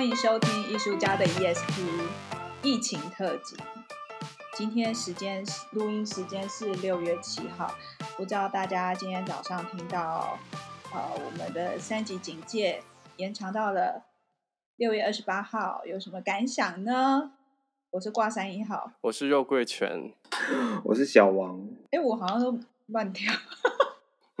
欢迎收听艺术家的 ESP 疫情特辑。今天时间录音时间是六月七号，不知道大家今天早上听到呃我们的三级警戒延长到了六月二十八号，有什么感想呢？我是挂三一号，我是肉桂犬，我是小王。哎，我好像都乱跳。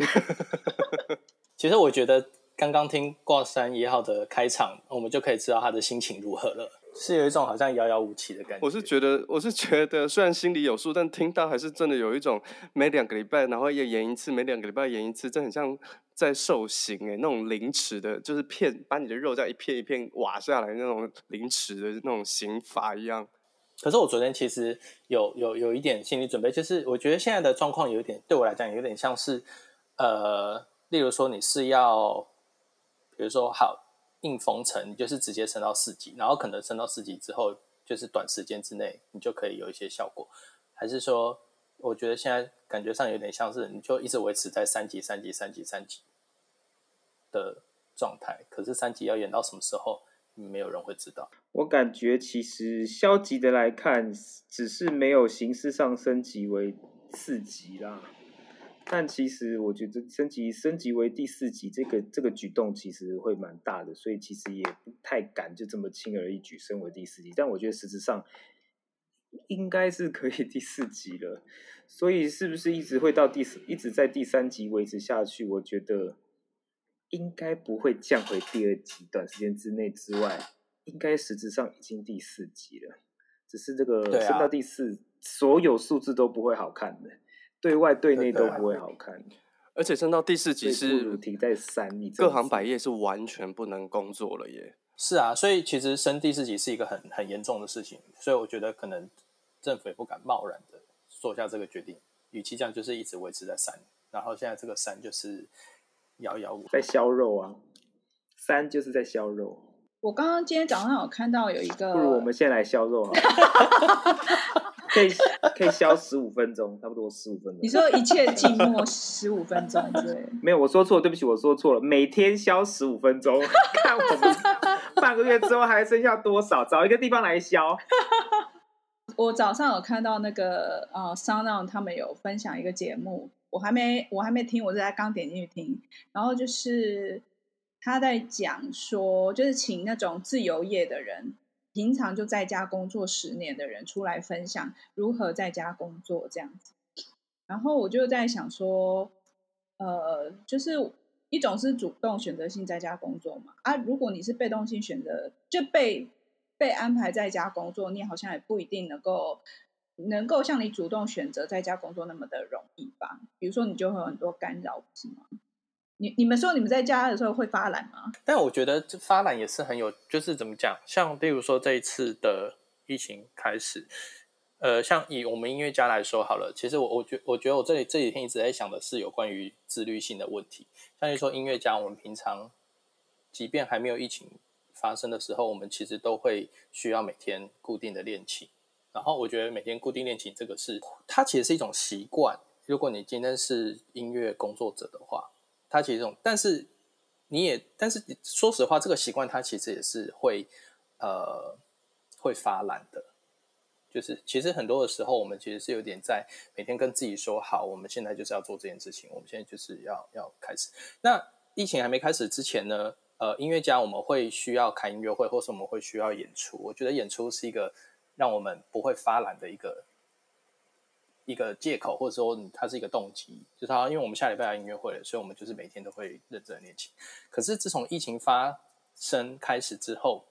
其实我觉得刚刚听挂山一号的开场，我们就可以知道他的心情如何了，是有一种好像遥遥无期的感觉。我是觉得，我是觉得，虽然心里有数，但听到还是真的有一种每两个礼拜，然后要演一次，每两个礼拜演一次，这很像在受刑哎，那种凌迟的，就是片把你的肉这样一片一片挖下来那种凌迟的那种刑罚一样。可是我昨天其实有有有一点心理准备，就是我觉得现在的状况有点对我来讲有点像是，呃，例如说你是要，比如说好硬封城，你就是直接升到四级，然后可能升到四级之后，就是短时间之内你就可以有一些效果，还是说，我觉得现在感觉上有点像是你就一直维持在三级、三级、三级、三级的状态，可是三级要演到什么时候？没有人会知道。我感觉其实消极的来看，只是没有形式上升级为四级啦。但其实我觉得升级升级为第四级，这个这个举动其实会蛮大的，所以其实也不太敢就这么轻而易举升为第四级。但我觉得实质上应该是可以 第四级了。所以是不是一直会到第四，一直在第三级维持下去？我觉得。应该不会降回第二级，短时间之内之外，应该实质上已经第四级了。只是这个升到第四，啊、所有数字都不会好看的，对外对内都不会好看。而且升到第四级是停在三，各行百业是完全不能工作了耶。是啊，所以其实升第四级是一个很很严重的事情，所以我觉得可能政府也不敢贸然的做下这个决定。与其这样，就是一直维持在三，然后现在这个三就是。摇摇舞在削肉啊，三就是在削肉。我刚刚今天早上有看到有一个，不如我们先来削肉好了，可以 可以消十五分钟，差不多十五分钟。你说一切静默十五分钟对？没有，我说错，对不起，我说错了。每天消十五分钟，看我们半个月之后还剩下多少，找一个地方来消。我早上有看到那个呃，SoundOn 他们有分享一个节目。我还没，我还没听，我是在刚点进去听。然后就是他在讲说，就是请那种自由业的人，平常就在家工作十年的人出来分享如何在家工作这样子。然后我就在想说，呃，就是一种是主动选择性在家工作嘛，啊，如果你是被动性选择，就被被安排在家工作，你好像也不一定能够。能够像你主动选择在家工作那么的容易吧？比如说，你就会有很多干扰，是吗？你你们说你们在家的时候会发懒吗？但我觉得这发懒也是很有，就是怎么讲？像比如说这一次的疫情开始，呃，像以我们音乐家来说好了，其实我我觉我觉得我这里这几天一直在想的是有关于自律性的问题。像你说音乐家，我们平常即便还没有疫情发生的时候，我们其实都会需要每天固定的练琴。然后我觉得每天固定练琴这个是，它其实是一种习惯。如果你今天是音乐工作者的话，它其实这种，但是你也，但是说实话，这个习惯它其实也是会，呃，会发懒的。就是其实很多的时候，我们其实是有点在每天跟自己说好，我们现在就是要做这件事情，我们现在就是要要开始。那疫情还没开始之前呢，呃，音乐家我们会需要开音乐会，或是我们会需要演出。我觉得演出是一个。让我们不会发懒的一个一个借口，或者说它是一个动机，就是它，因为我们下礼拜要音乐会了，所以我们就是每天都会认真练琴。可是自从疫情发生开始之后，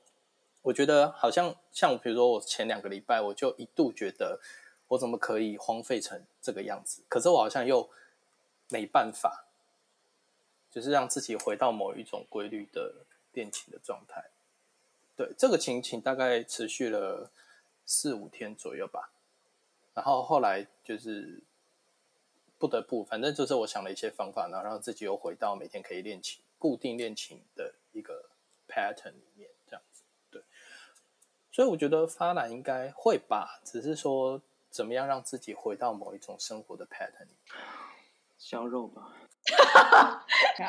我觉得好像像比如说我前两个礼拜，我就一度觉得我怎么可以荒废成这个样子？可是我好像又没办法，就是让自己回到某一种规律的练琴的状态。对，这个情形大概持续了。四五天左右吧，然后后来就是不得不，反正就是我想了一些方法，然后让自己又回到每天可以练琴、固定练琴的一个 pattern 里面，这样子。对，所以我觉得发懒应该会吧，只是说怎么样让自己回到某一种生活的 pattern 里面。削肉吧。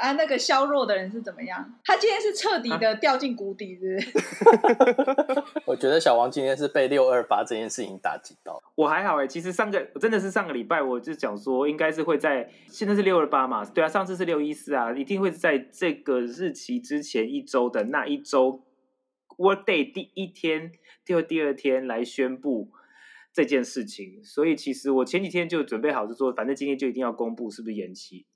啊，那个削弱的人是怎么样？他今天是彻底的掉进谷底，是不是？我觉得小王今天是被六二八这件事情打击到。我还好哎，其实上个真的是上个礼拜，我就讲说应该是会在现在是六二八嘛，对啊，上次是六一四啊，一定会在这个日期之前一周的那一周 Workday 第一天，第二第二天来宣布这件事情。所以其实我前几天就准备好是说，反正今天就一定要公布是不是延期。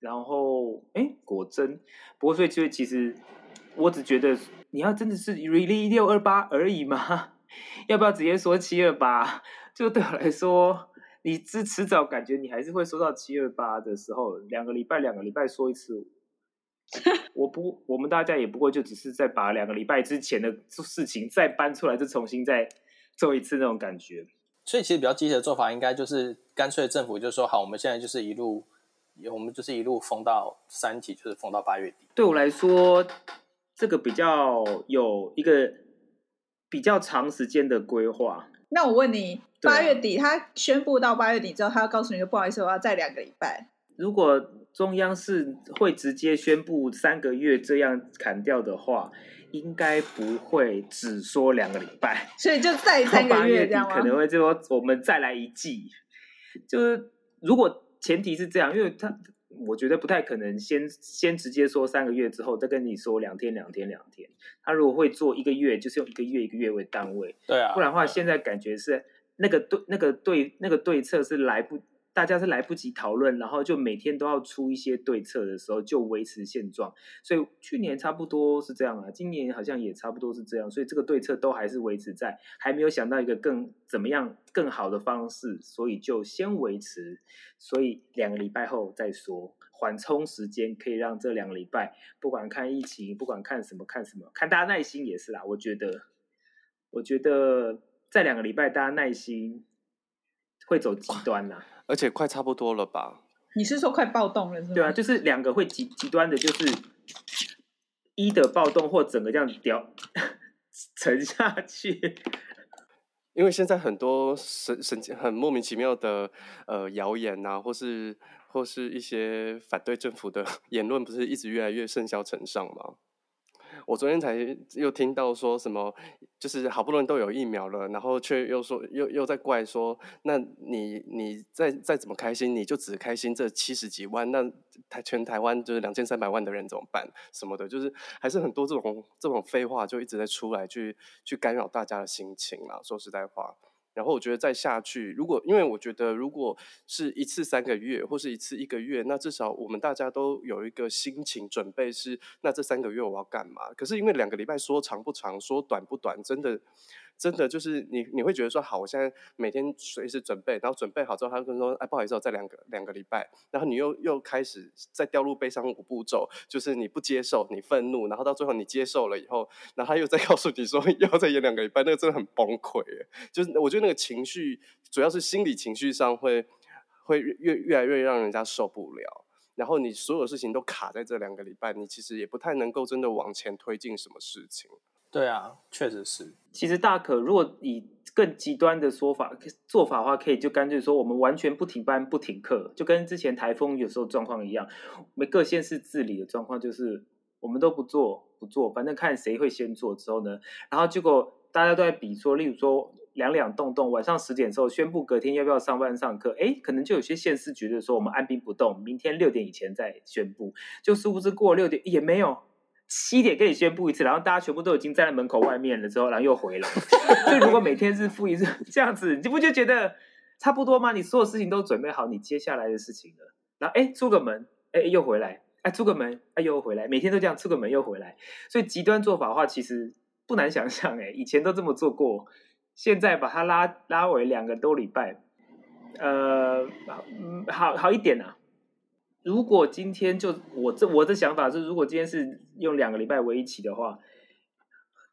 然后，哎，果真，不过所以就其实，我只觉得你要真的是 really 六二八而已吗？要不要直接说七二八？就对我来说，你迟迟早感觉你还是会说到七二八的时候，两个礼拜两个礼拜说一次，我不，我们大家也不过就只是在把两个礼拜之前的事情再搬出来，就重新再做一次那种感觉。所以其实比较积极的做法，应该就是干脆政府就说好，我们现在就是一路。我们就是一路封到三级，就是封到八月底。对我来说，这个比较有一个比较长时间的规划。那我问你，八月底他宣布到八月底之后，他要告诉你说不好意思，我要再两个礼拜。如果中央是会直接宣布三个月这样砍掉的话，应该不会只说两个礼拜，所以就再三个月 这样吗？可能会就说我们再来一季，就是如果。前提是这样，因为他我觉得不太可能先先直接说三个月之后再跟你说两天两天两天。他如果会做一个月，就是用一个月一个月为单位。对啊，不然的话，现在感觉是那个对那个对那个对策是来不。大家是来不及讨论，然后就每天都要出一些对策的时候，就维持现状。所以去年差不多是这样啊，今年好像也差不多是这样。所以这个对策都还是维持在，还没有想到一个更怎么样更好的方式，所以就先维持。所以两个礼拜后再说，缓冲时间可以让这两个礼拜，不管看疫情，不管看什么看什么，看大家耐心也是啦。我觉得，我觉得在两个礼拜，大家耐心会走极端呐。而且快差不多了吧？你是说快暴动了是吗？对啊，就是两个会极极端的，就是一的暴动或整个这样掉沉下去。因为现在很多神神很莫名其妙的呃谣言啊，或是或是一些反对政府的 言论，不是一直越来越甚嚣尘上吗？我昨天才又听到说什么，就是好不容易都有疫苗了，然后却又说又又在怪说，那你你再再怎么开心，你就只开心这七十几万，那台全台湾就是两千三百万的人怎么办？什么的，就是还是很多这种这种废话就一直在出来去去干扰大家的心情啊。说实在话。然后我觉得再下去，如果因为我觉得如果是一次三个月或是一次一个月，那至少我们大家都有一个心情准备是，那这三个月我要干嘛？可是因为两个礼拜说长不长，说短不短，真的。真的就是你，你会觉得说好，我现在每天随时准备，然后准备好之后，他就跟说，哎，不好意思，再两个两个礼拜，然后你又又开始再掉入悲伤五步骤，就是你不接受，你愤怒，然后到最后你接受了以后，然后他又再 告诉你说要再演两个礼拜，那个真的很崩溃，就是我觉得那个情绪，主要是心理情绪上会会越越来越让人家受不了，然后你所有事情都卡在这两个礼拜，你其实也不太能够真的往前推进什么事情。对啊，确实是。其实大可，如果以更极端的说法做法的话，可以就干脆说，我们完全不停班、不停课，就跟之前台风有时候状况一样。我们各县市治理的状况就是，我们都不做，不做，反正看谁会先做之后呢，然后结果大家都在比说，例如说两两动动，晚上十点的时候宣布隔天要不要上班上课，哎，可能就有些县市觉得说，我们按兵不动，明天六点以前再宣布，就殊不知过六点也没有。七点跟你宣布一次，然后大家全部都已经站在门口外面了，之后然后又回来。所以如果每天日复一日 这样子，你不就觉得差不多吗？你所有事情都准备好，你接下来的事情了。然后哎，出个门，哎又回来，哎出个门，哎又回来，每天都这样出个门又回来。所以极端做法的话，其实不难想象。哎，以前都这么做过，现在把它拉拉为两个多礼拜，呃，嗯，好好一点啊。如果今天就我这我的想法是，如果今天是用两个礼拜为一期的话，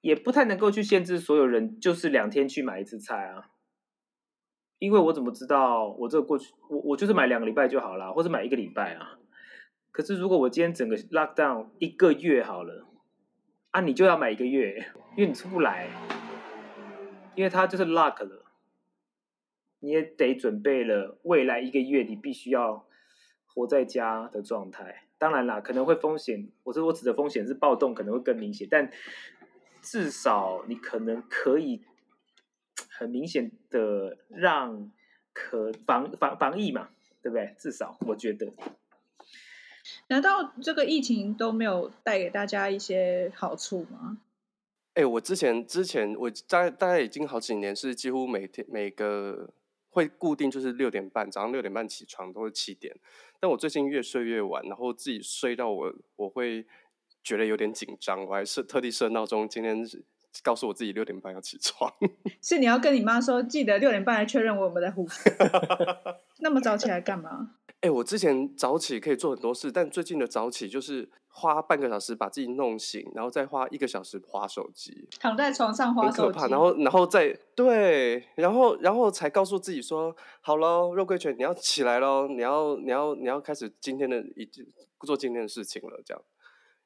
也不太能够去限制所有人，就是两天去买一次菜啊。因为我怎么知道我这过去我我就是买两个礼拜就好了，或者买一个礼拜啊。可是如果我今天整个 lock down 一个月好了，啊，你就要买一个月，因为你出不来，因为它就是 lock 了，你也得准备了未来一个月你必须要。活在家的状态。当然啦，可能会风险，我说我指的风险是暴动可能会更明显，但至少你可能可以很明显的让可防防防疫嘛，对不对？至少我觉得。难道这个疫情都没有带给大家一些好处吗？哎、欸，我之前之前我大概大概已经好几年是几乎每天每个会固定就是六点半早上六点半起床都是七点，但我最近越睡越晚，然后自己睡到我我会觉得有点紧张，我还是特地设闹钟，今天告诉我自己六点半要起床。是你要跟你妈说，记得六点半来确认我们在呼吸。那么早起来干嘛？哎、欸，我之前早起可以做很多事，但最近的早起就是花半个小时把自己弄醒，然后再花一个小时划手机，躺在床上划手机，然后然后再对，然后然后才告诉自己说，好喽，肉桂犬你要起来喽，你要你要你要开始今天的一做今天的事情了，这样。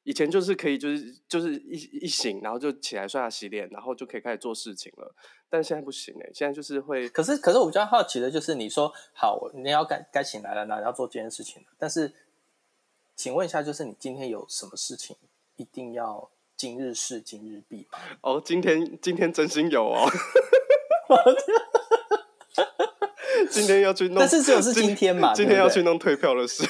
以前就是可以，就是就是一一醒，然后就起来刷牙洗脸，然后就可以开始做事情了。但现在不行哎，现在就是会。可是可是我比较好奇的就是，你说好，你要该该醒来了，那要做这件事情。但是，请问一下，就是你今天有什么事情一定要今日事今日毕吗？哦，今天今天真心有哦。今天要去弄，但是只有是今天嘛？今天要去弄退票的事。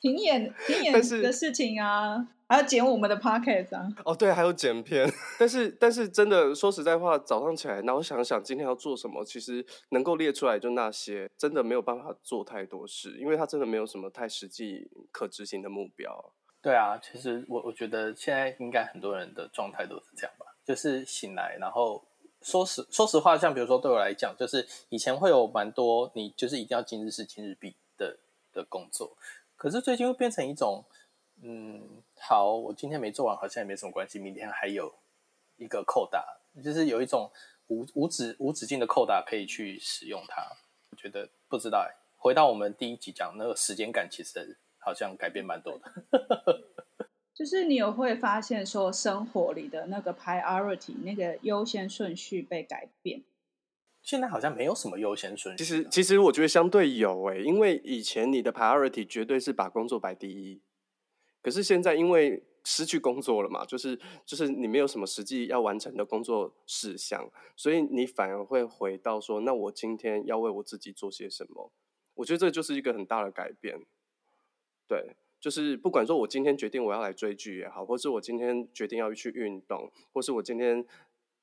停演停演的事情啊，还要剪我们的 podcast 啊。哦，对，还有剪片。但是但是真的说实在话，早上起来，然后想想今天要做什么，其实能够列出来就那些，真的没有办法做太多事，因为他真的没有什么太实际可执行的目标。对啊，其实我我觉得现在应该很多人的状态都是这样吧，就是醒来，然后说实说实话，像比如说对我来讲，就是以前会有蛮多你就是一定要今日事今日毕的的工作。可是最近又变成一种，嗯，好，我今天没做完，好像也没什么关系，明天还有一个扣打，就是有一种无无止无止境的扣打可以去使用它。我觉得不知道哎，回到我们第一集讲那个时间感，其实好像改变蛮多的。就是你有会发现说，生活里的那个 priority 那个优先顺序被改变。现在好像没有什么优先顺序。其实，其实我觉得相对有诶、欸，因为以前你的 priority 绝对是把工作摆第一，可是现在因为失去工作了嘛，就是就是你没有什么实际要完成的工作事项，所以你反而会回到说，那我今天要为我自己做些什么？我觉得这就是一个很大的改变。对，就是不管说我今天决定我要来追剧也好，或是我今天决定要去运动，或是我今天。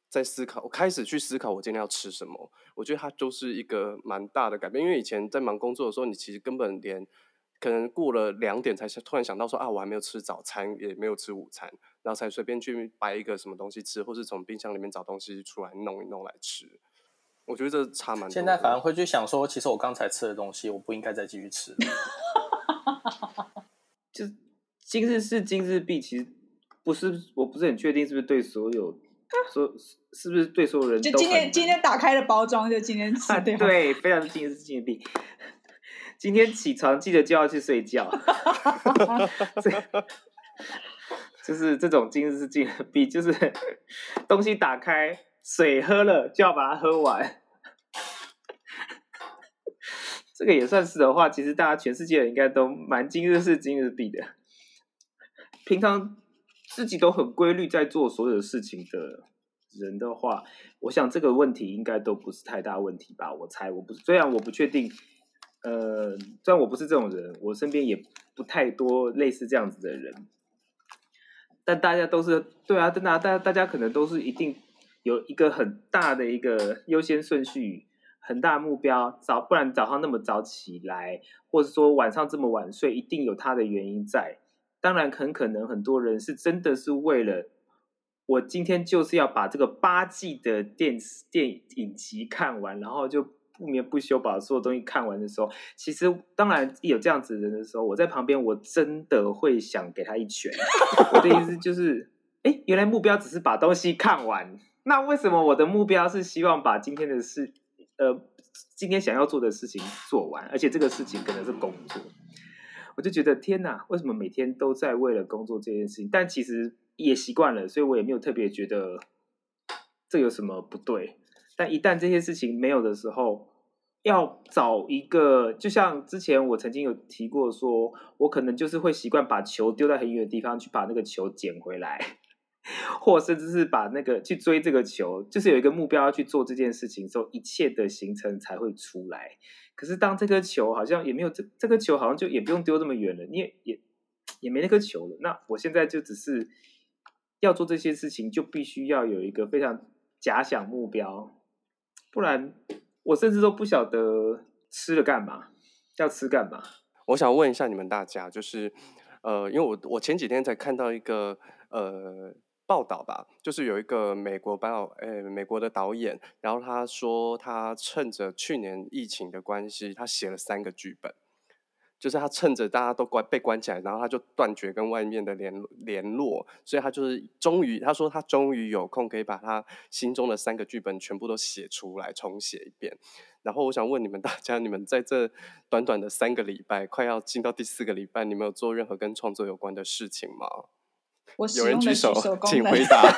在思考，我开始去思考我今天要吃什么。我觉得它就是一个蛮大的改变，因为以前在忙工作的时候，你其实根本连可能过了两点才突然想到说啊，我还没有吃早餐，也没有吃午餐，然后才随便去摆一个什么东西吃，或是从冰箱里面找东西出来弄一弄来吃。我觉得这差蛮多。现在反而会去想说，其实我刚才吃的东西，我不应该再继续吃。就今日事今日毕，其实不是，我不是很确定是不是对所有。说是不是对所有人都？就今天今天打开的包装，就今天 吃掉。对，非常今日事今日币。今天起床记得就要去睡觉。就是这种今日是今日币，就是东西打开，水喝了就要把它喝完。这个也算是的话，其实大家全世界人应该都蛮今日是今日币的。平常。自己都很规律在做所有事情的人的话，我想这个问题应该都不是太大问题吧？我猜，我不虽然我不确定，呃，虽然我不是这种人，我身边也不太多类似这样子的人，但大家都是对啊，真的，大家大家可能都是一定有一个很大的一个优先顺序，很大目标，早不然早上那么早起来，或者说晚上这么晚睡，一定有它的原因在。当然，很可能很多人是真的是为了我今天就是要把这个八季的电视电影集看完，然后就不眠不休把所有东西看完的时候，其实当然有这样子的人的时候，我在旁边我真的会想给他一拳。我的意思就是，哎，原来目标只是把东西看完，那为什么我的目标是希望把今天的事，呃，今天想要做的事情做完，而且这个事情可能是工作。我就觉得天哪，为什么每天都在为了工作这件事情？但其实也习惯了，所以我也没有特别觉得这有什么不对。但一旦这些事情没有的时候，要找一个，就像之前我曾经有提过说，说我可能就是会习惯把球丢在很远的地方，去把那个球捡回来，或甚至是把那个去追这个球，就是有一个目标要去做这件事情的时候，一切的行程才会出来。可是当这颗球好像也没有这这个球好像就也不用丢这么远了，你也也也没那颗球了。那我现在就只是要做这些事情，就必须要有一个非常假想目标，不然。我甚至都不晓得吃了干嘛，要吃干嘛。我想问一下你们大家，就是呃，因为我我前几天才看到一个呃报道吧，就是有一个美国导呃美国的导演，然后他说他趁着去年疫情的关系，他写了三个剧本。就是他趁着大家都关被关起来，然后他就断绝跟外面的联联络，所以他就是终于他说他终于有空可以把他心中的三个剧本全部都写出来，重写一遍。然后我想问你们大家，你们在这短短的三个礼拜，快要进到第四个礼拜，你们有做任何跟创作有关的事情吗？我有人举手，请回答。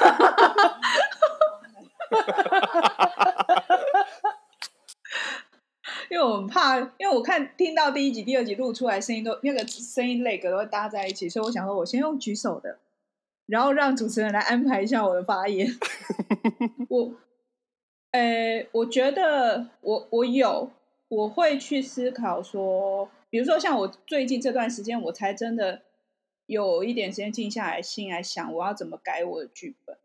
因为我们怕，因为我看听到第一集、第二集录出来声音都那个声音类格都会搭在一起，所以我想说，我先用举手的，然后让主持人来安排一下我的发言。我，诶，我觉得我我有，我会去思考说，比如说像我最近这段时间，我才真的有一点时间静下来心来想，我要怎么改我的剧本。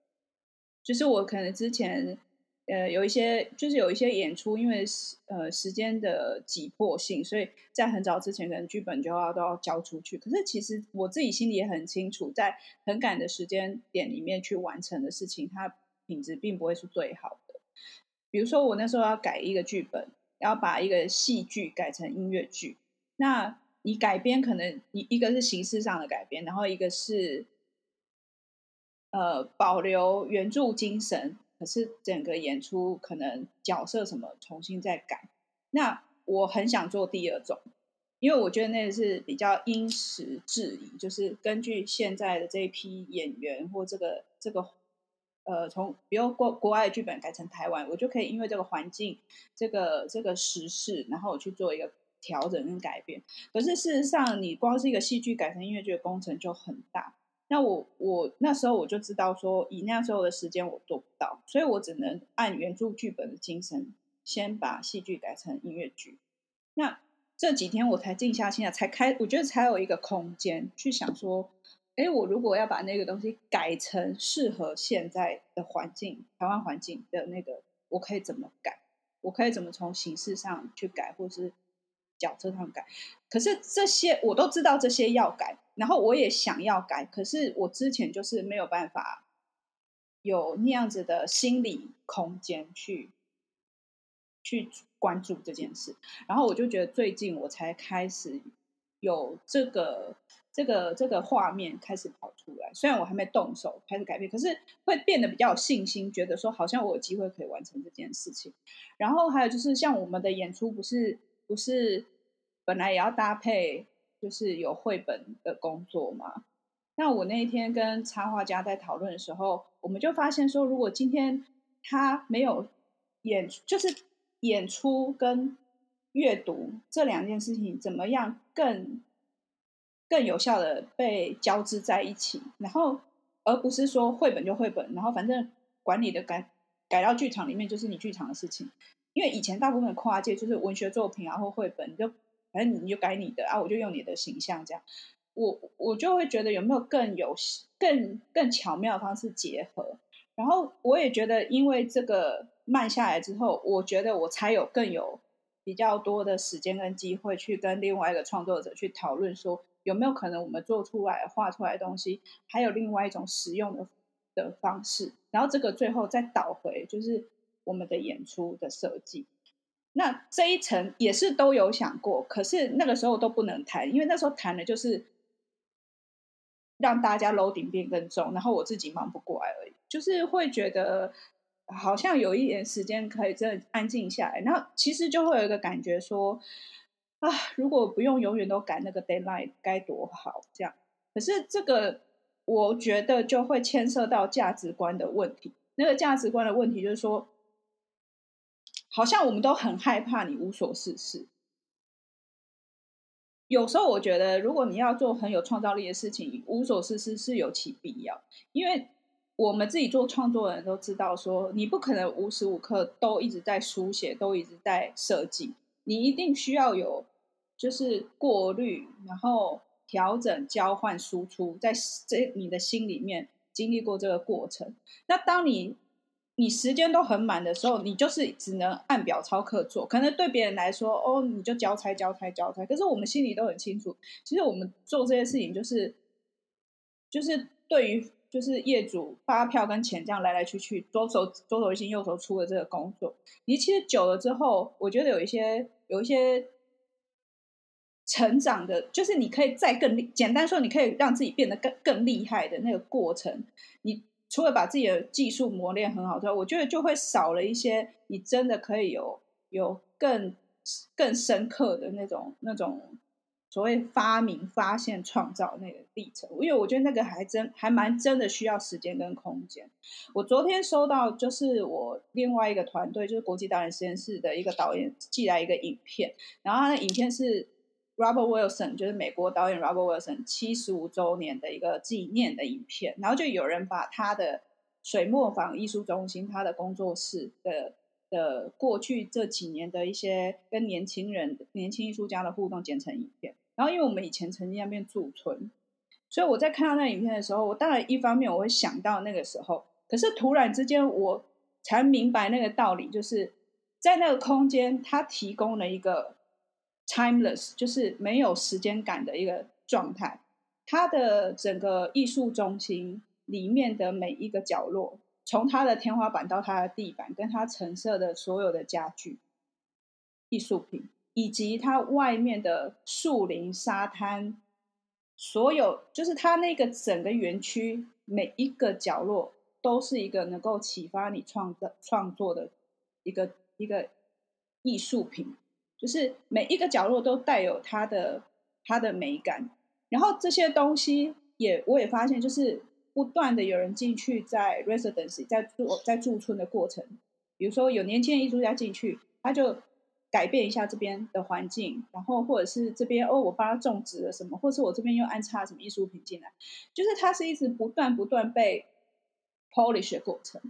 就是我可能之前。呃，有一些就是有一些演出，因为呃时间的急迫性，所以在很早之前，可能剧本就要都要交出去。可是其实我自己心里也很清楚，在很赶的时间点里面去完成的事情，它品质并不会是最好的。比如说我那时候要改一个剧本，要把一个戏剧改成音乐剧，那你改编可能一一个是形式上的改编，然后一个是呃保留原著精神。可是整个演出可能角色什么重新再改，那我很想做第二种，因为我觉得那个是比较因时制宜，就是根据现在的这一批演员或这个这个呃，从比如国国外的剧本改成台湾，我就可以因为这个环境、这个这个时事，然后我去做一个调整跟改变。可是事实上，你光是一个戏剧改成音乐剧的工程就很大。那我我那时候我就知道说，以那时候的时间我做不到，所以我只能按原著剧本的精神，先把戏剧改成音乐剧。那这几天我才静下心来，才开，我觉得才有一个空间去想说，哎，我如果要把那个东西改成适合现在的环境，台湾环境的那个，我可以怎么改？我可以怎么从形式上去改，或是角色上改？可是这些我都知道，这些要改。然后我也想要改，可是我之前就是没有办法有那样子的心理空间去去关注这件事。然后我就觉得最近我才开始有这个这个这个画面开始跑出来，虽然我还没动手开始改变，可是会变得比较有信心，觉得说好像我有机会可以完成这件事情。然后还有就是像我们的演出，不是不是本来也要搭配。就是有绘本的工作嘛。那我那一天跟插画家在讨论的时候，我们就发现说，如果今天他没有演，就是演出跟阅读这两件事情，怎么样更更有效的被交织在一起，然后而不是说绘本就绘本，然后反正管理的改改到剧场里面就是你剧场的事情。因为以前大部分跨界就是文学作品啊或绘本就。反正你就改你的啊，我就用你的形象这样，我我就会觉得有没有更有更更巧妙的方式结合，然后我也觉得，因为这个慢下来之后，我觉得我才有更有比较多的时间跟机会去跟另外一个创作者去讨论，说有没有可能我们做出来画出来的东西还有另外一种使用的的方式，然后这个最后再导回就是我们的演出的设计。那这一层也是都有想过，可是那个时候都不能谈，因为那时候谈的就是让大家 loading 变更重，然后我自己忙不过来而已。就是会觉得好像有一点时间可以真的安静下来，然后其实就会有一个感觉说啊，如果不用永远都赶那个 deadline 该多好这样。可是这个我觉得就会牵涉到价值观的问题。那个价值观的问题就是说。好像我们都很害怕你无所事事。有时候我觉得，如果你要做很有创造力的事情，无所事事是有其必要。因为我们自己做创作的人都知道说，你不可能无时无刻都一直在书写，都一直在设计，你一定需要有就是过滤，然后调整、交换、输出，在这你的心里面经历过这个过程。那当你你时间都很满的时候，你就是只能按表操课做。可能对别人来说，哦，你就交差、交差、交差。可是我们心里都很清楚，其实我们做这些事情，就是就是对于就是业主发票跟钱这样来来去去，左手左手一进右手出的这个工作，你其实久了之后，我觉得有一些有一些成长的，就是你可以再更简单说，你可以让自己变得更更厉害的那个过程，你。除了把自己的技术磨练很好之外，我觉得就会少了一些你真的可以有有更更深刻的那种那种所谓发明、发现、创造那个历程。因为我觉得那个还真还蛮真的需要时间跟空间。我昨天收到就是我另外一个团队，就是国际导演实验室的一个导演寄来一个影片，然后他的影片是。Robert Wilson 就是美国导演 Robert Wilson 七十五周年的一个纪念的影片，然后就有人把他的水墨坊艺术中心、他的工作室的的过去这几年的一些跟年轻人、年轻艺术家的互动剪成影片。然后因为我们以前曾经那边驻村，所以我在看到那影片的时候，我当然一方面我会想到那个时候，可是突然之间我才明白那个道理，就是在那个空间，它提供了一个。Timeless 就是没有时间感的一个状态。它的整个艺术中心里面的每一个角落，从它的天花板到它的地板，跟它陈设的所有的家具、艺术品，以及它外面的树林、沙滩，所有就是它那个整个园区每一个角落，都是一个能够启发你创造创作的一个一个艺术品。就是每一个角落都带有它的它的美感，然后这些东西也我也发现，就是不断的有人进去在 residency 在住在驻村的过程，比如说有年轻的艺术家进去，他就改变一下这边的环境，然后或者是这边哦我帮他种植了什么，或者是我这边又安插什么艺术品进来，就是它是一直不断不断被 polish 的过程。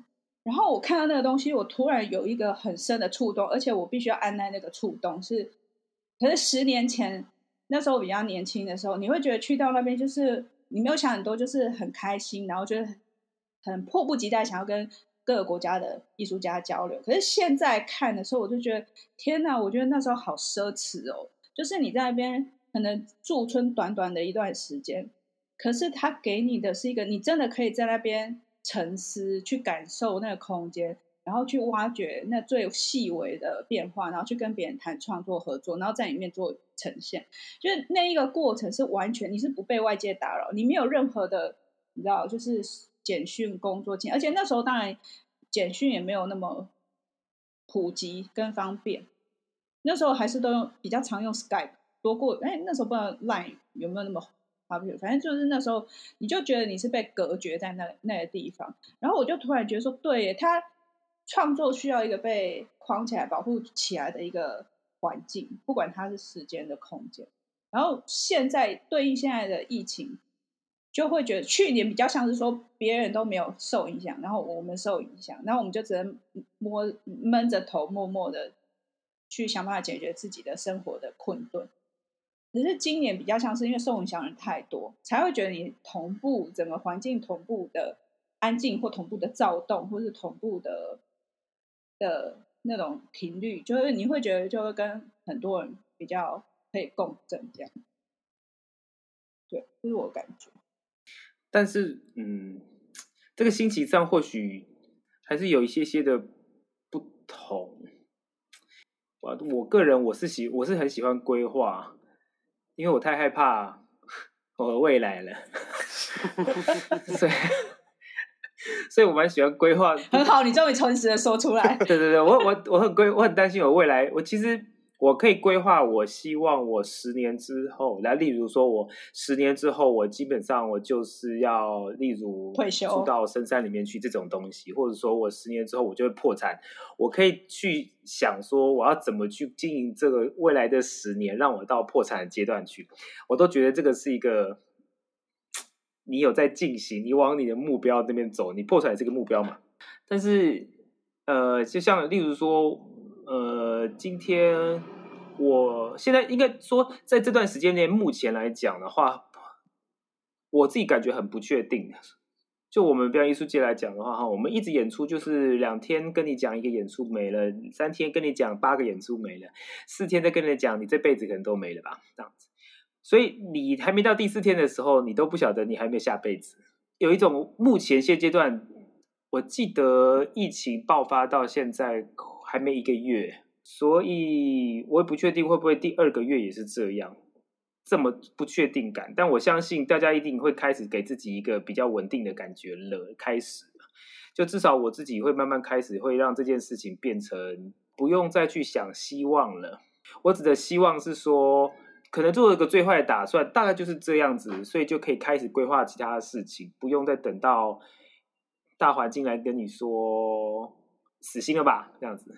然后我看到那个东西，我突然有一个很深的触动，而且我必须要按捺那个触动。是，可是十年前那时候比较年轻的时候，你会觉得去到那边就是你没有想很多，就是很开心，然后觉得很迫不及待想要跟各个国家的艺术家交流。可是现在看的时候，我就觉得天哪，我觉得那时候好奢侈哦。就是你在那边可能驻村短短的一段时间，可是他给你的是一个，你真的可以在那边。沉思，去感受那个空间，然后去挖掘那最细微的变化，然后去跟别人谈创作合作，然后在里面做呈现。就是那一个过程是完全你是不被外界打扰，你没有任何的，你知道，就是简讯工作，而且那时候当然简讯也没有那么普及跟方便，那时候还是都用比较常用 Skype 多过，哎，那时候不知道 Line 有没有那么。反正就是那时候，你就觉得你是被隔绝在那那个地方，然后我就突然觉得说，对，他创作需要一个被框起来、保护起来的一个环境，不管它是时间的空间。然后现在对应现在的疫情，就会觉得去年比较像是说别人都没有受影响，然后我们受影响，然后我们就只能摸闷着头，默默的去想办法解决自己的生活的困顿。只是今年比较像是因为受影响人太多，才会觉得你同步整个环境同步的安静，或同步的躁动，或是同步的的那种频率，就是你会觉得就会跟很多人比较可以共振这样。对，这是我感觉。但是，嗯，这个星期上或许还是有一些些的不同。我我个人我是喜我是很喜欢规划。因为我太害怕我的未来了，所以，所以我蛮喜欢规划。很好，你终于诚实的说出来。对对对，我我我很规，我很担心我未来。我其实我可以规划，我希望我十年之后，来，例如说，我十年之后，我基本上我就是要，例如退休住到深山里面去这种东西，或者说我十年之后我就会破产，我可以去想说，我要怎么去经营这个未来的十年，让我到破产的阶段去，我都觉得这个是一个，你有在进行，你往你的目标那边走，你破产也是个目标嘛，但是，呃，就像例如说。呃，今天我现在应该说，在这段时间内，目前来讲的话，我自己感觉很不确定。就我们表演艺术界来讲的话，哈，我们一直演出就是两天跟你讲一个演出没了，三天跟你讲八个演出没了，四天再跟你讲，你这辈子可能都没了吧，这样子。所以你还没到第四天的时候，你都不晓得你还没有下辈子。有一种目前现阶段，我记得疫情爆发到现在。还没一个月，所以我也不确定会不会第二个月也是这样，这么不确定感。但我相信大家一定会开始给自己一个比较稳定的感觉了。开始，就至少我自己会慢慢开始，会让这件事情变成不用再去想希望了。我指的希望是说，可能做了个最坏的打算，大概就是这样子，所以就可以开始规划其他的事情，不用再等到大环境来跟你说。死心了吧，这样子，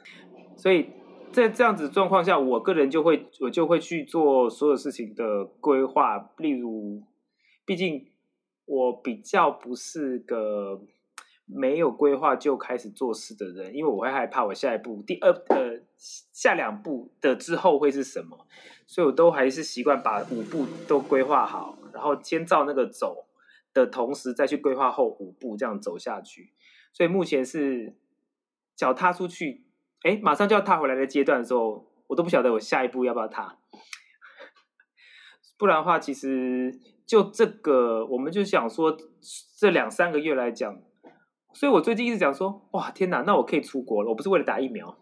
所以在这样子状况下，我个人就会我就会去做所有事情的规划。例如，毕竟我比较不是个没有规划就开始做事的人，因为我会害怕我下一步第二呃下两步的之后会是什么，所以我都还是习惯把五步都规划好，然后先照那个走的同时再去规划后五步这样走下去。所以目前是。脚踏出去，哎，马上就要踏回来的阶段的时候，我都不晓得我下一步要不要踏。不然的话，其实就这个，我们就想说，这两三个月来讲，所以我最近一直讲说，哇，天哪，那我可以出国了。我不是为了打疫苗，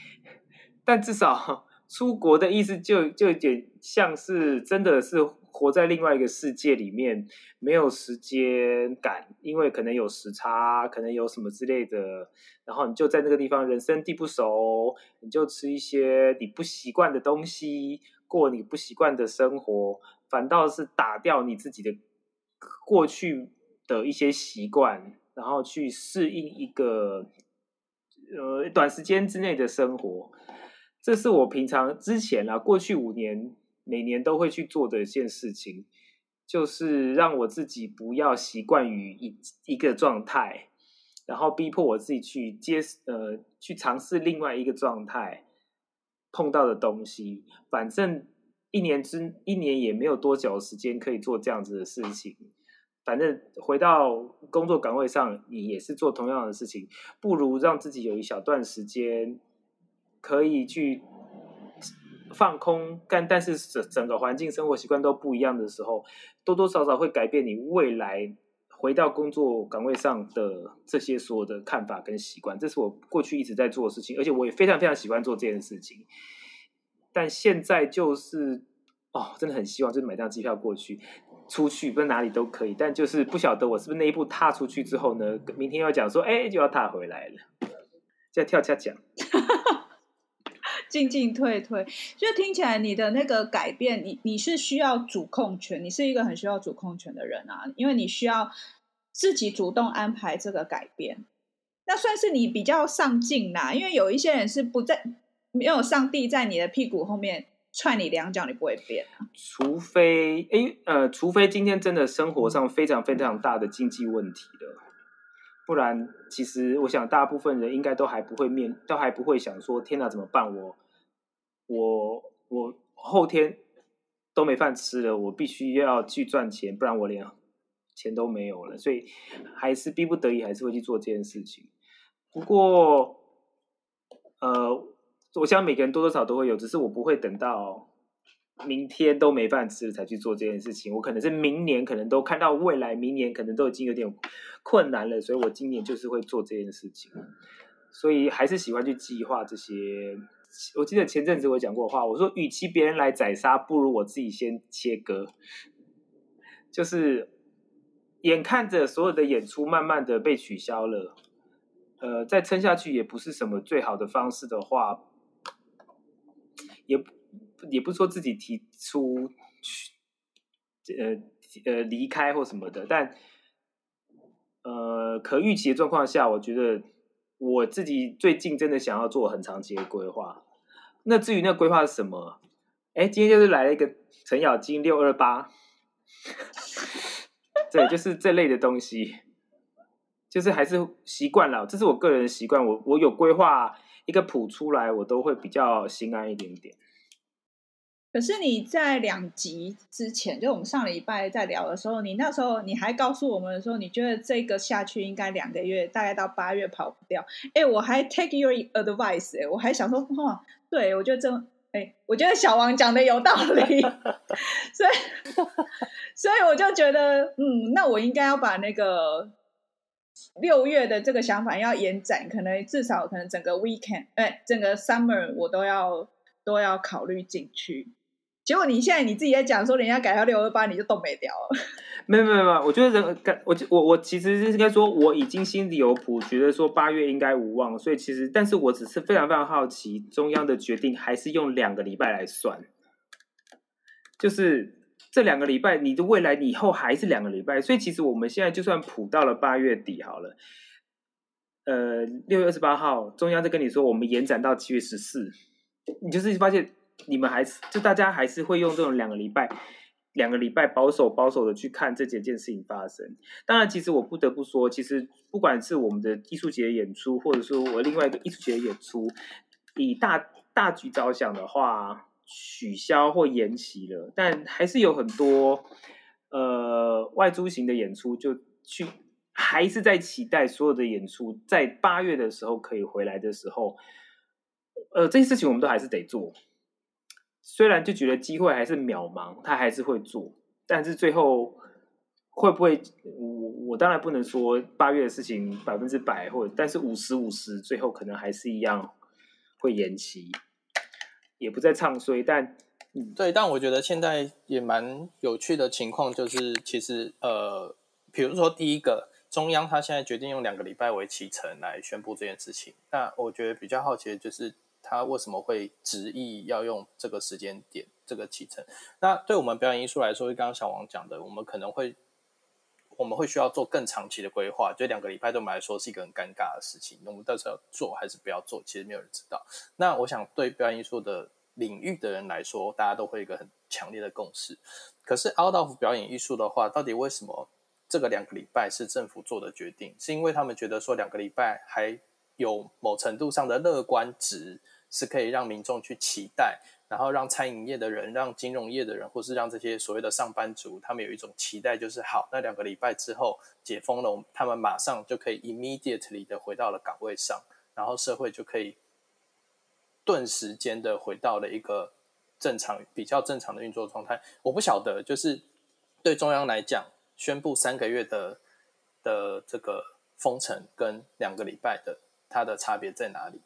但至少出国的意思就就有点像是真的是。活在另外一个世界里面，没有时间感，因为可能有时差，可能有什么之类的。然后你就在那个地方，人生地不熟，你就吃一些你不习惯的东西，过你不习惯的生活，反倒是打掉你自己的过去的一些习惯，然后去适应一个呃短时间之内的生活。这是我平常之前啊，过去五年。每年都会去做的一件事情，就是让我自己不要习惯于一一个状态，然后逼迫我自己去接呃去尝试另外一个状态碰到的东西。反正一年之一年也没有多久时间可以做这样子的事情。反正回到工作岗位上，你也是做同样的事情，不如让自己有一小段时间可以去。放空，但但是整整个环境、生活习惯都不一样的时候，多多少少会改变你未来回到工作岗位上的这些所有的看法跟习惯。这是我过去一直在做的事情，而且我也非常非常喜欢做这件事情。但现在就是哦，真的很希望就是买张机票过去，出去不是哪里都可以，但就是不晓得我是不是那一步踏出去之后呢，明天要讲说，哎，就要踏回来了，就要跳恰讲。进进退退，就听起来你的那个改变，你你是需要主控权，你是一个很需要主控权的人啊，因为你需要自己主动安排这个改变，那算是你比较上进啦。因为有一些人是不在，没有上帝在你的屁股后面踹你两脚，你不会变啊。除非，诶，呃，除非今天真的生活上非常非常大的经济问题了。不然，其实我想，大部分人应该都还不会面，都还不会想说：“天哪，怎么办？我，我，我后天都没饭吃了，我必须要去赚钱，不然我连钱都没有了。”所以，还是逼不得已，还是会去做这件事情。不过，呃，我想每个人多多少少都会有，只是我不会等到。明天都没饭吃才去做这件事情，我可能是明年可能都看到未来，明年可能都已经有点困难了，所以我今年就是会做这件事情，所以还是喜欢去计划这些。我记得前阵子我讲过话，我说与其别人来宰杀，不如我自己先切割。就是眼看着所有的演出慢慢的被取消了，呃，再撑下去也不是什么最好的方式的话。也也不是说自己提出去呃呃离开或什么的，但呃可预期的状况下，我觉得我自己最近真的想要做很长期的规划。那至于那规划是什么？哎，今天就是来了一个程咬金六二八，对，就是这类的东西，就是还是习惯了，这是我个人的习惯。我我有规划一个谱出来，我都会比较心安一点点。可是你在两集之前，就我们上礼拜在聊的时候，你那时候你还告诉我们的时候，你觉得这个下去应该两个月，大概到八月跑不掉。哎，我还 take your advice，哎，我还想说，哇，对我觉得这，哎，我觉得小王讲的有道理，所以，所以我就觉得，嗯，那我应该要把那个六月的这个想法要延展，可能至少可能整个 weekend，哎，整个 summer 我都要都要考虑进去。结果你现在你自己在讲说，人家改到六二八，你就动没掉了。没有没有没有，我觉得人改我我我其实是应该说，我已经心里有谱，觉得说八月应该无望，所以其实，但是我只是非常非常好奇，中央的决定还是用两个礼拜来算，就是这两个礼拜，你的未来以后还是两个礼拜，所以其实我们现在就算谱到了八月底好了，呃，六月二十八号，中央再跟你说，我们延展到七月十四，你就是发现。你们还是就大家还是会用这种两个礼拜，两个礼拜保守保守的去看这几件事情发生。当然，其实我不得不说，其实不管是我们的艺术节演出，或者说我另外一个艺术节演出，以大大局着想的话，取消或延期了，但还是有很多呃外租型的演出就去，还是在期待所有的演出在八月的时候可以回来的时候，呃，这些事情我们都还是得做。虽然就觉得机会还是渺茫，他还是会做，但是最后会不会？我我当然不能说八月的事情百分之百，或者但是五十五十，最后可能还是一样会延期，也不再唱衰。但嗯，对，但我觉得现在也蛮有趣的情况，就是其实呃，比如说第一个中央，他现在决定用两个礼拜为期程来宣布这件事情，那我觉得比较好奇的就是。他为什么会执意要用这个时间点、这个期程？那对我们表演艺术来说，刚刚小王讲的，我们可能会我们会需要做更长期的规划。就两个礼拜对我们来说是一个很尴尬的事情。我们到时候做还是不要做，其实没有人知道。那我想对表演艺术的领域的人来说，大家都会有一个很强烈的共识。可是 out of 表演艺术的话，到底为什么这个两个礼拜是政府做的决定？是因为他们觉得说两个礼拜还有某程度上的乐观值。是可以让民众去期待，然后让餐饮业的人、让金融业的人，或是让这些所谓的上班族，他们有一种期待，就是好，那两个礼拜之后解封了，他们马上就可以 immediately 的回到了岗位上，然后社会就可以顿时间的回到了一个正常、比较正常的运作状态。我不晓得，就是对中央来讲，宣布三个月的的这个封城跟两个礼拜的它的差别在哪里？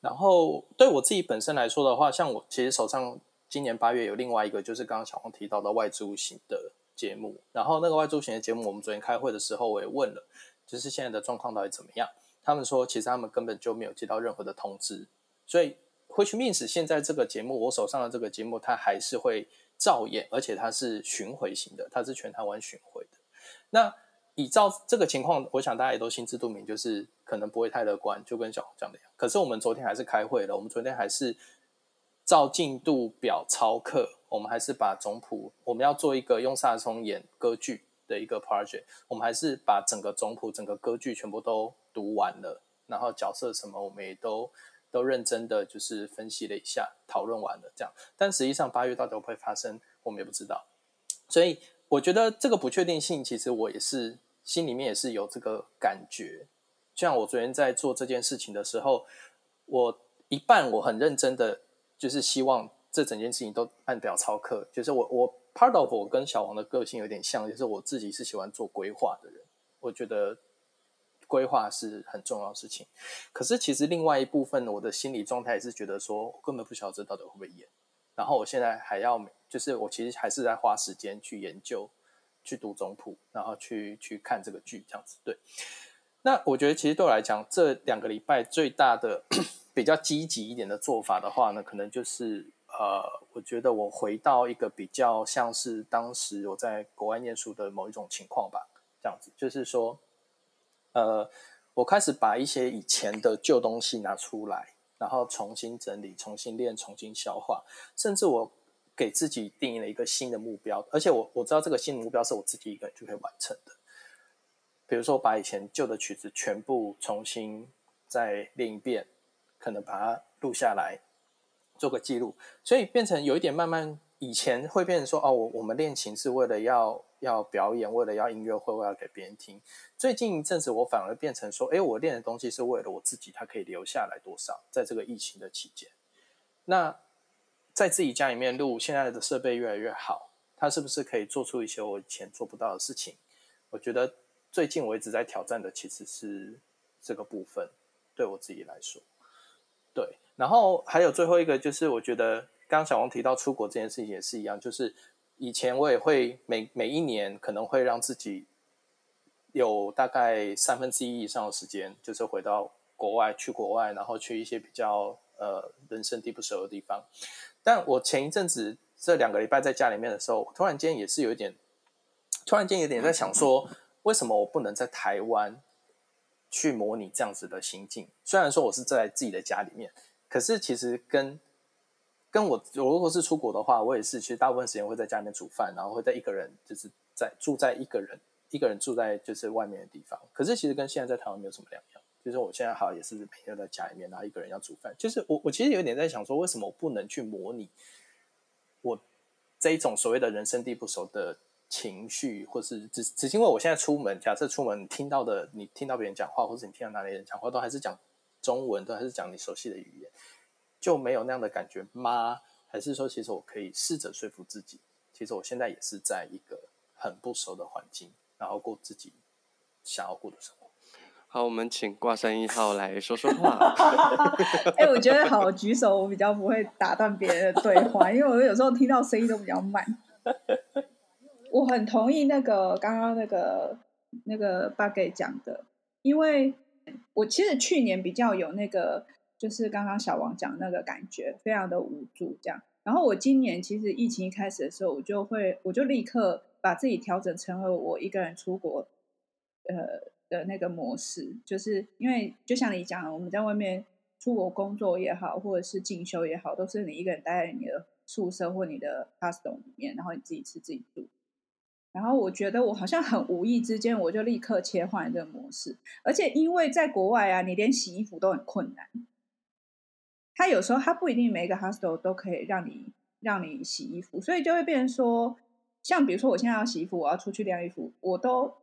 然后对我自己本身来说的话，像我其实手上今年八月有另外一个，就是刚刚小王提到的外租型的节目。然后那个外租型的节目，我们昨天开会的时候我也问了，就是现在的状况到底怎么样？他们说其实他们根本就没有接到任何的通知，所以 which means 现在这个节目，我手上的这个节目，它还是会照演，而且它是巡回型的，它是全台湾巡回的。那依照这个情况，我想大家也都心知肚明，就是可能不会太乐观，就跟小红讲的一样。可是我们昨天还是开会了，我们昨天还是照进度表操课，我们还是把总谱，我们要做一个用萨松演歌剧的一个 project，我们还是把整个总谱、整个歌剧全部都读完了，然后角色什么我们也都都认真的就是分析了一下，讨论完了这样。但实际上八月到底会不会发生，我们也不知道。所以我觉得这个不确定性，其实我也是。心里面也是有这个感觉，像我昨天在做这件事情的时候，我一半我很认真的，就是希望这整件事情都按表操课。就是我我 part of 我跟小王的个性有点像，就是我自己是喜欢做规划的人，我觉得规划是很重要的事情。可是其实另外一部分，我的心理状态是觉得说，我根本不晓得这到底会不会演。然后我现在还要，就是我其实还是在花时间去研究。去读总谱，然后去去看这个剧，这样子对。那我觉得其实对我来讲，这两个礼拜最大的 比较积极一点的做法的话呢，可能就是呃，我觉得我回到一个比较像是当时我在国外念书的某一种情况吧，这样子，就是说，呃，我开始把一些以前的旧东西拿出来，然后重新整理、重新练、重新消化，甚至我给自己定了一个新的目标，而且我我知道这个新的目标是我自己一个人就可以完成的。比如说，把以前旧的曲子全部重新再练一遍，可能把它录下来。做个记录，所以变成有一点慢慢，以前会变成说，哦，我我们练琴是为了要要表演，为了要音乐会，为了给别人听。最近一阵子，我反而变成说，哎，我练的东西是为了我自己，它可以留下来多少，在这个疫情的期间。那在自己家里面录，现在的设备越来越好，它是不是可以做出一些我以前做不到的事情？我觉得最近我一直在挑战的其实是这个部分，对我自己来说，对。然后还有最后一个，就是我觉得刚刚小王提到出国这件事情也是一样，就是以前我也会每每一年可能会让自己有大概三分之一以上的时间，就是回到国外去国外，然后去一些比较呃人生地不熟的地方。但我前一阵子这两个礼拜在家里面的时候，突然间也是有一点，突然间有点在想说，为什么我不能在台湾去模拟这样子的心境？虽然说我是在自己的家里面。可是其实跟跟我，我如果是出国的话，我也是其实大部分时间会在家里面煮饭，然后会在一个人就是在住在一个人一个人住在就是外面的地方。可是其实跟现在在台湾没有什么两样，就是我现在好像也是每天在家里面，然后一个人要煮饭。就是我我其实有点在想说，为什么我不能去模拟我这一种所谓的人生地不熟的情绪，或是只只因为我现在出门，假设出门听到的你听到别人讲话，或者你听到哪里人讲话，都还是讲。中文都还是讲你熟悉的语言，就没有那样的感觉吗？还是说，其实我可以试着说服自己，其实我现在也是在一个很不熟的环境，然后过自己想要过的生活。好，我们请挂山一号来说说话。哎、欸，我觉得好举手，我比较不会打断别人的对话，因为我有时候听到声音都比较慢。我很同意那个刚刚那个那个八给讲的，因为。我其实去年比较有那个，就是刚刚小王讲那个感觉，非常的无助这样。然后我今年其实疫情一开始的时候，我就会，我就立刻把自己调整成为我一个人出国，呃的那个模式，就是因为就像你讲，我们在外面出国工作也好，或者是进修也好，都是你一个人待在你的宿舍或你的 hostel 里面，然后你自己吃自己住。然后我觉得我好像很无意之间，我就立刻切换这个模式，而且因为在国外啊，你连洗衣服都很困难。他有时候他不一定每个 hostel 都可以让你让你洗衣服，所以就会变成说，像比如说我现在要洗衣服，我要出去晾衣服，我都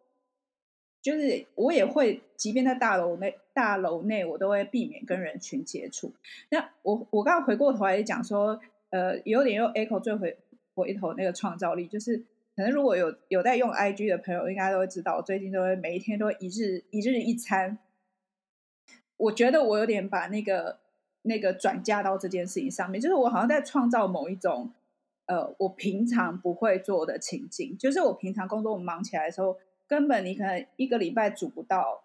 就是我也会，即便在大楼内大楼内，我都会避免跟人群接触。那我我刚刚回过头来讲说，呃，有点又 echo 最回回头那个创造力，就是。可能如果有有在用 IG 的朋友，应该都会知道，我最近都会每一天都一日一日一餐。我觉得我有点把那个那个转嫁到这件事情上面，就是我好像在创造某一种呃，我平常不会做的情境。就是我平常工作忙起来的时候，根本你可能一个礼拜煮不到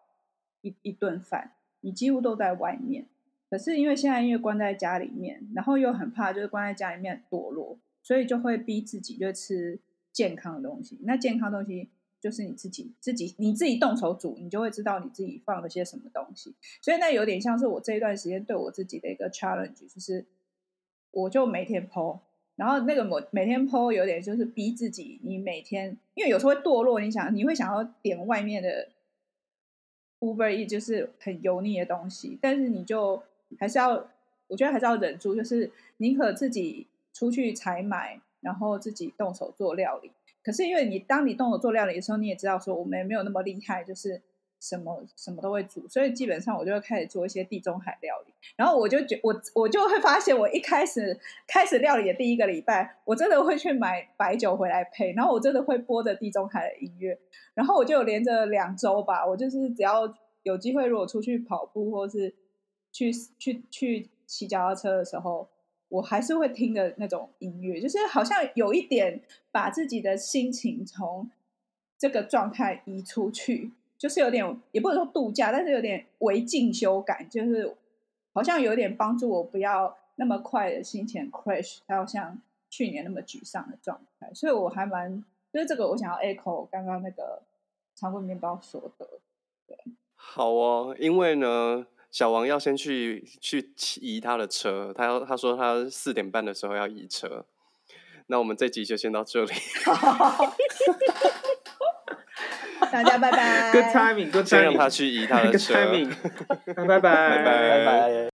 一一顿饭，你几乎都在外面。可是因为现在因为关在家里面，然后又很怕就是关在家里面堕落，所以就会逼自己就吃。健康的东西，那健康东西就是你自己自己你自己动手煮，你就会知道你自己放了些什么东西。所以那有点像是我这一段时间对我自己的一个 challenge，就是我就每天 po，然后那个每每天 po 有点就是逼自己，你每天因为有时候会堕落，你想你会想要点外面的 Uber e，就是很油腻的东西，但是你就还是要，我觉得还是要忍住，就是宁可自己出去采买。然后自己动手做料理，可是因为你当你动手做料理的时候，你也知道说我们也没有那么厉害，就是什么什么都会煮，所以基本上我就会开始做一些地中海料理。然后我就觉我我就会发现，我一开始开始料理的第一个礼拜，我真的会去买白酒回来配，然后我真的会播着地中海的音乐，然后我就连着两周吧，我就是只要有机会，如果出去跑步或是去去去骑脚踏车的时候。我还是会听的那种音乐，就是好像有一点把自己的心情从这个状态移出去，就是有点也不能说度假，但是有点微进修感，就是好像有点帮助我不要那么快的心情 crash，还有像去年那么沮丧的状态，所以我还蛮就是这个，我想要 echo 刚刚那个长棍面包说的。对，好哦，因为呢，小王要先去去移他的车，他要他说他四点半的时候要移车，那我们这集就先到这里。大家拜拜。Good timing，Good timing。先让他去移他的 车。Good timing。拜拜，拜拜，拜拜。